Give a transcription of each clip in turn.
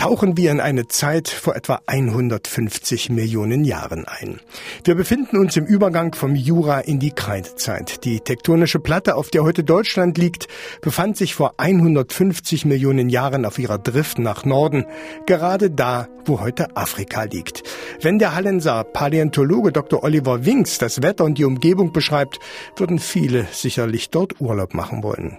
tauchen wir in eine Zeit vor etwa 150 Millionen Jahren ein. Wir befinden uns im Übergang vom Jura in die Kreidezeit. Die tektonische Platte, auf der heute Deutschland liegt, befand sich vor 150 Millionen Jahren auf ihrer Drift nach Norden, gerade da, wo heute Afrika liegt. Wenn der Hallenser Paläontologe Dr. Oliver Winks das Wetter und die Umgebung beschreibt, würden viele sicherlich dort Urlaub machen wollen.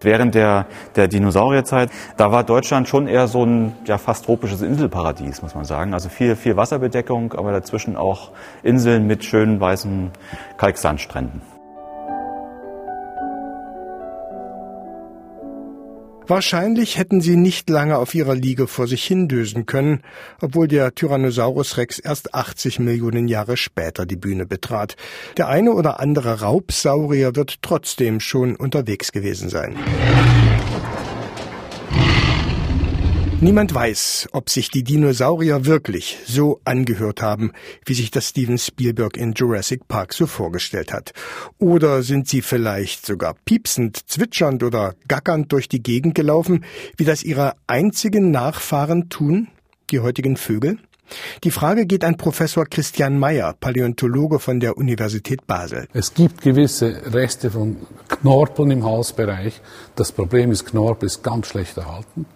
Während der, der Dinosaurierzeit, da war Deutschland schon eher so ein ja, fast tropisches Inselparadies, muss man sagen. Also viel, viel Wasserbedeckung, aber dazwischen auch Inseln mit schönen weißen Kalksandstränden. Wahrscheinlich hätten sie nicht lange auf ihrer Liege vor sich hindösen können, obwohl der Tyrannosaurus Rex erst 80 Millionen Jahre später die Bühne betrat. Der eine oder andere Raubsaurier wird trotzdem schon unterwegs gewesen sein. Niemand weiß, ob sich die Dinosaurier wirklich so angehört haben, wie sich das Steven Spielberg in Jurassic Park so vorgestellt hat. Oder sind sie vielleicht sogar piepsend, zwitschernd oder gackernd durch die Gegend gelaufen, wie das ihre einzigen Nachfahren tun, die heutigen Vögel? Die Frage geht an Professor Christian Mayer, Paläontologe von der Universität Basel. Es gibt gewisse Reste von Knorpeln im Halsbereich. Das Problem ist, Knorpel ist ganz schlecht erhalten.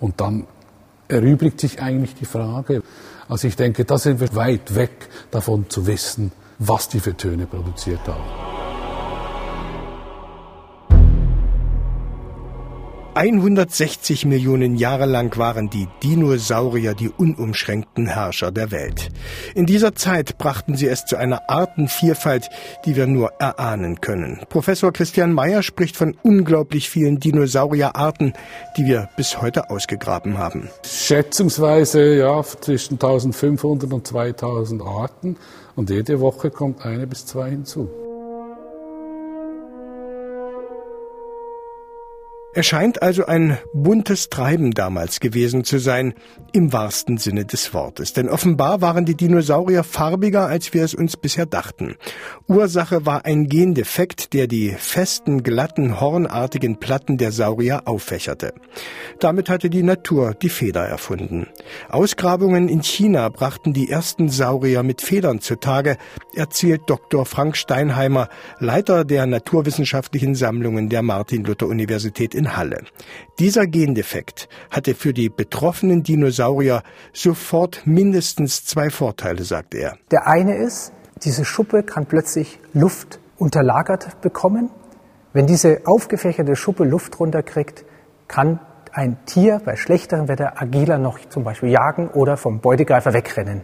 Und dann erübrigt sich eigentlich die Frage. Also ich denke, da sind wir weit weg davon zu wissen, was die für Töne produziert haben. 160 Millionen Jahre lang waren die Dinosaurier die unumschränkten Herrscher der Welt. In dieser Zeit brachten sie es zu einer Artenvielfalt, die wir nur erahnen können. Professor Christian Mayer spricht von unglaublich vielen Dinosaurierarten, die wir bis heute ausgegraben haben. Schätzungsweise ja zwischen 1500 und 2000 Arten und jede Woche kommt eine bis zwei hinzu. Er scheint also ein buntes Treiben damals gewesen zu sein, im wahrsten Sinne des Wortes. Denn offenbar waren die Dinosaurier farbiger, als wir es uns bisher dachten. Ursache war ein Gendefekt, der die festen, glatten, hornartigen Platten der Saurier auffächerte. Damit hatte die Natur die Feder erfunden. Ausgrabungen in China brachten die ersten Saurier mit Federn zutage, erzählt Dr. Frank Steinheimer, Leiter der naturwissenschaftlichen Sammlungen der Martin-Luther-Universität in Halle. Dieser Gendefekt hatte für die betroffenen Dinosaurier sofort mindestens zwei Vorteile, sagt er. Der eine ist, diese Schuppe kann plötzlich Luft unterlagert bekommen. Wenn diese aufgefächerte Schuppe Luft runterkriegt, kann ein Tier bei schlechterem Wetter agiler noch zum Beispiel jagen oder vom Beutegreifer wegrennen.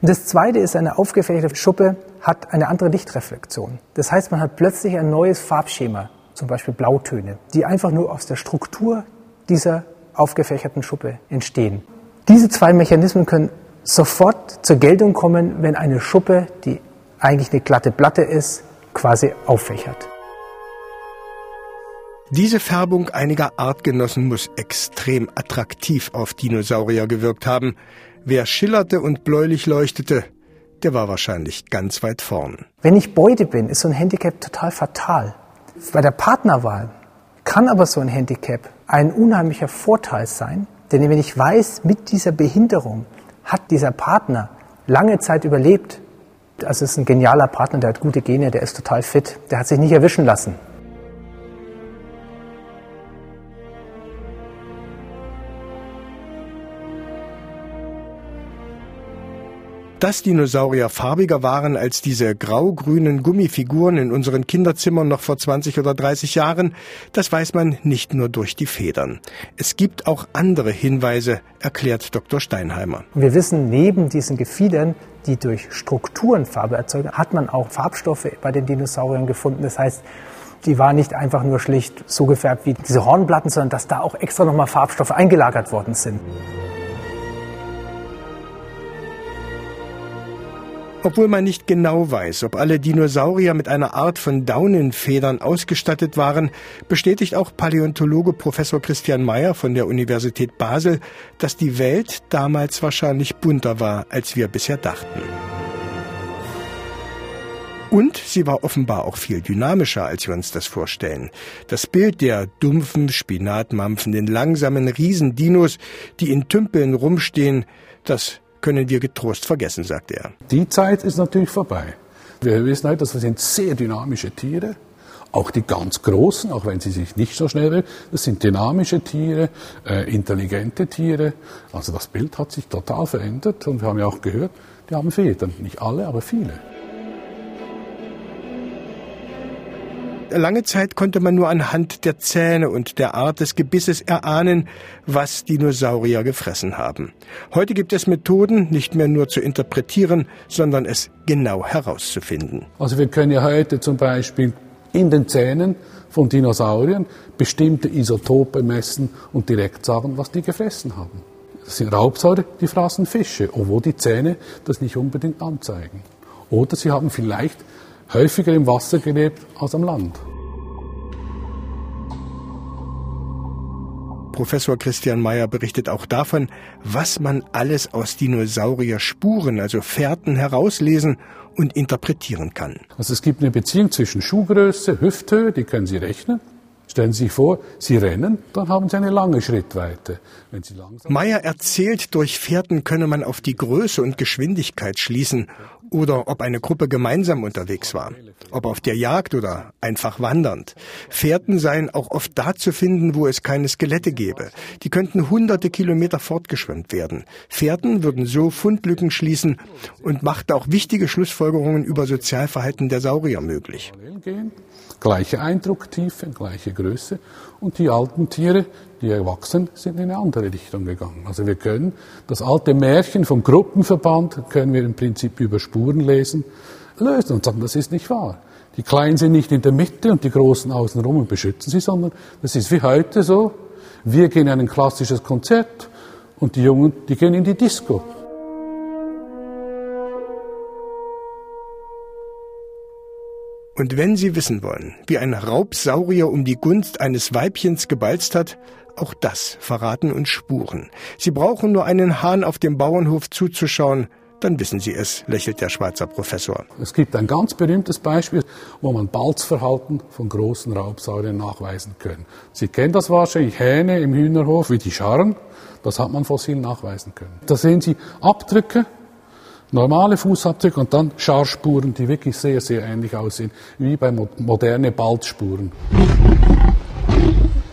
Und das zweite ist, eine aufgefächerte Schuppe hat eine andere Lichtreflexion. Das heißt, man hat plötzlich ein neues Farbschema zum Beispiel Blautöne, die einfach nur aus der Struktur dieser aufgefächerten Schuppe entstehen. Diese zwei Mechanismen können sofort zur Geltung kommen, wenn eine Schuppe, die eigentlich eine glatte Platte ist, quasi auffächert. Diese Färbung einiger Artgenossen muss extrem attraktiv auf Dinosaurier gewirkt haben. Wer schillerte und bläulich leuchtete, der war wahrscheinlich ganz weit vorn. Wenn ich Beute bin, ist so ein Handicap total fatal. Bei der Partnerwahl kann aber so ein Handicap ein unheimlicher Vorteil sein, denn wenn ich weiß, mit dieser Behinderung hat dieser Partner lange Zeit überlebt, also ist ein genialer Partner, der hat gute Gene, der ist total fit, der hat sich nicht erwischen lassen. Dass Dinosaurier farbiger waren als diese grau-grünen Gummifiguren in unseren Kinderzimmern noch vor 20 oder 30 Jahren, das weiß man nicht nur durch die Federn. Es gibt auch andere Hinweise, erklärt Dr. Steinheimer. Wir wissen, neben diesen Gefiedern, die durch Strukturen Farbe erzeugen, hat man auch Farbstoffe bei den Dinosauriern gefunden. Das heißt, die waren nicht einfach nur schlicht so gefärbt wie diese Hornplatten, sondern dass da auch extra nochmal Farbstoffe eingelagert worden sind. Obwohl man nicht genau weiß, ob alle Dinosaurier mit einer Art von Daunenfedern ausgestattet waren, bestätigt auch Paläontologe Professor Christian Mayer von der Universität Basel, dass die Welt damals wahrscheinlich bunter war, als wir bisher dachten. Und sie war offenbar auch viel dynamischer, als wir uns das vorstellen. Das Bild der dumpfen, spinatmampfenden, langsamen Riesendinos, die in Tümpeln rumstehen, das können wir getrost vergessen, sagt er. Die Zeit ist natürlich vorbei. Wir wissen halt, das sind sehr dynamische Tiere. Auch die ganz großen, auch wenn sie sich nicht so schnell bewegen, das sind dynamische Tiere, äh, intelligente Tiere. Also das Bild hat sich total verändert und wir haben ja auch gehört, die haben Federn. Nicht alle, aber viele. Lange Zeit konnte man nur anhand der Zähne und der Art des Gebisses erahnen, was Dinosaurier gefressen haben. Heute gibt es Methoden, nicht mehr nur zu interpretieren, sondern es genau herauszufinden. Also wir können ja heute zum Beispiel in den Zähnen von Dinosauriern bestimmte Isotope messen und direkt sagen, was die gefressen haben. Das sind Raubsäure, die fraßen Fische, obwohl die Zähne das nicht unbedingt anzeigen. Oder sie haben vielleicht häufiger im Wasser gelebt als am Land. Professor Christian Mayer berichtet auch davon, was man alles aus Dinosaurier-Spuren, also Fährten, herauslesen und interpretieren kann. Also es gibt eine Beziehung zwischen Schuhgröße, Hüfthöhe, die können Sie rechnen, Stellen Sie sich vor, Sie rennen, dann haben Sie eine lange Schrittweite. Wenn Sie langsam Meyer erzählt, durch Fährten könne man auf die Größe und Geschwindigkeit schließen oder ob eine Gruppe gemeinsam unterwegs war, ob auf der Jagd oder einfach wandernd. Fährten seien auch oft da zu finden, wo es keine Skelette gäbe. Die könnten hunderte Kilometer fortgeschwemmt werden. Fährten würden so Fundlücken schließen und machten auch wichtige Schlussfolgerungen über Sozialverhalten der Saurier möglich. Gleiche Eindrucktiefe, gleiche Größe. Und die alten Tiere, die erwachsen, sind in eine andere Richtung gegangen. Also wir können das alte Märchen vom Gruppenverband, können wir im Prinzip über Spuren lesen, lösen und sagen, das ist nicht wahr. Die Kleinen sind nicht in der Mitte und die Großen außenrum und beschützen sie, sondern das ist wie heute so. Wir gehen in ein klassisches Konzert und die Jungen, die gehen in die Disco. Und wenn Sie wissen wollen, wie ein Raubsaurier um die Gunst eines Weibchens gebalzt hat, auch das verraten uns Spuren. Sie brauchen nur einen Hahn auf dem Bauernhof zuzuschauen, dann wissen Sie es, lächelt der Schweizer Professor. Es gibt ein ganz berühmtes Beispiel, wo man Balzverhalten von großen Raubsauriern nachweisen kann. Sie kennen das wahrscheinlich, Hähne im Hühnerhof, wie die Scharren, das hat man fossil nachweisen können. Da sehen Sie Abdrücke normale Fußabdrücke und dann Scharspuren, die wirklich sehr, sehr ähnlich aussehen, wie bei moderne Balzspuren.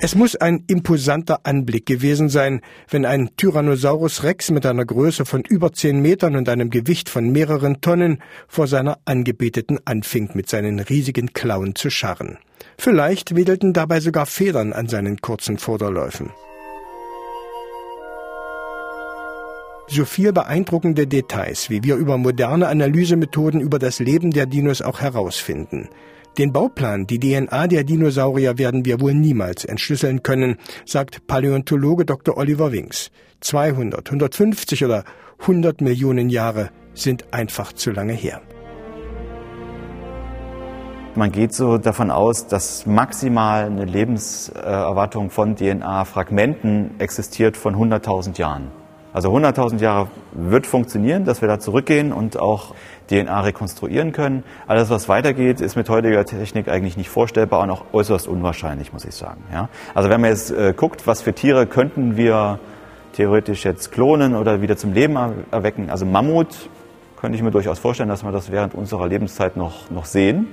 Es muss ein imposanter Anblick gewesen sein, wenn ein Tyrannosaurus Rex mit einer Größe von über zehn Metern und einem Gewicht von mehreren Tonnen vor seiner Angebeteten anfing, mit seinen riesigen Klauen zu scharren. Vielleicht wedelten dabei sogar Federn an seinen kurzen Vorderläufen. So viel beeindruckende Details, wie wir über moderne Analysemethoden über das Leben der Dinos auch herausfinden. Den Bauplan, die DNA der Dinosaurier werden wir wohl niemals entschlüsseln können, sagt Paläontologe Dr. Oliver Winks. 200, 150 oder 100 Millionen Jahre sind einfach zu lange her. Man geht so davon aus, dass maximal eine Lebenserwartung von DNA-Fragmenten existiert von 100.000 Jahren. Also 100.000 Jahre wird funktionieren, dass wir da zurückgehen und auch DNA rekonstruieren können. Alles, was weitergeht, ist mit heutiger Technik eigentlich nicht vorstellbar und auch äußerst unwahrscheinlich, muss ich sagen. Ja? Also wenn man jetzt äh, guckt, was für Tiere könnten wir theoretisch jetzt klonen oder wieder zum Leben erwecken. Also Mammut könnte ich mir durchaus vorstellen, dass wir das während unserer Lebenszeit noch, noch sehen.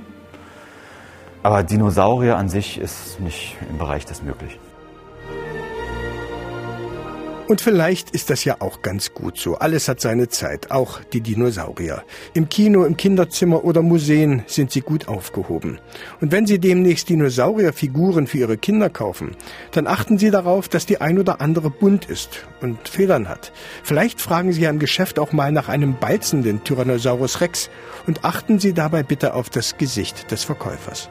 Aber Dinosaurier an sich ist nicht im Bereich des Möglichen. Und vielleicht ist das ja auch ganz gut so. Alles hat seine Zeit, auch die Dinosaurier. Im Kino, im Kinderzimmer oder Museen sind sie gut aufgehoben. Und wenn Sie demnächst Dinosaurierfiguren für Ihre Kinder kaufen, dann achten Sie darauf, dass die ein oder andere bunt ist und Federn hat. Vielleicht fragen Sie ja im Geschäft auch mal nach einem balzenden Tyrannosaurus Rex und achten Sie dabei bitte auf das Gesicht des Verkäufers.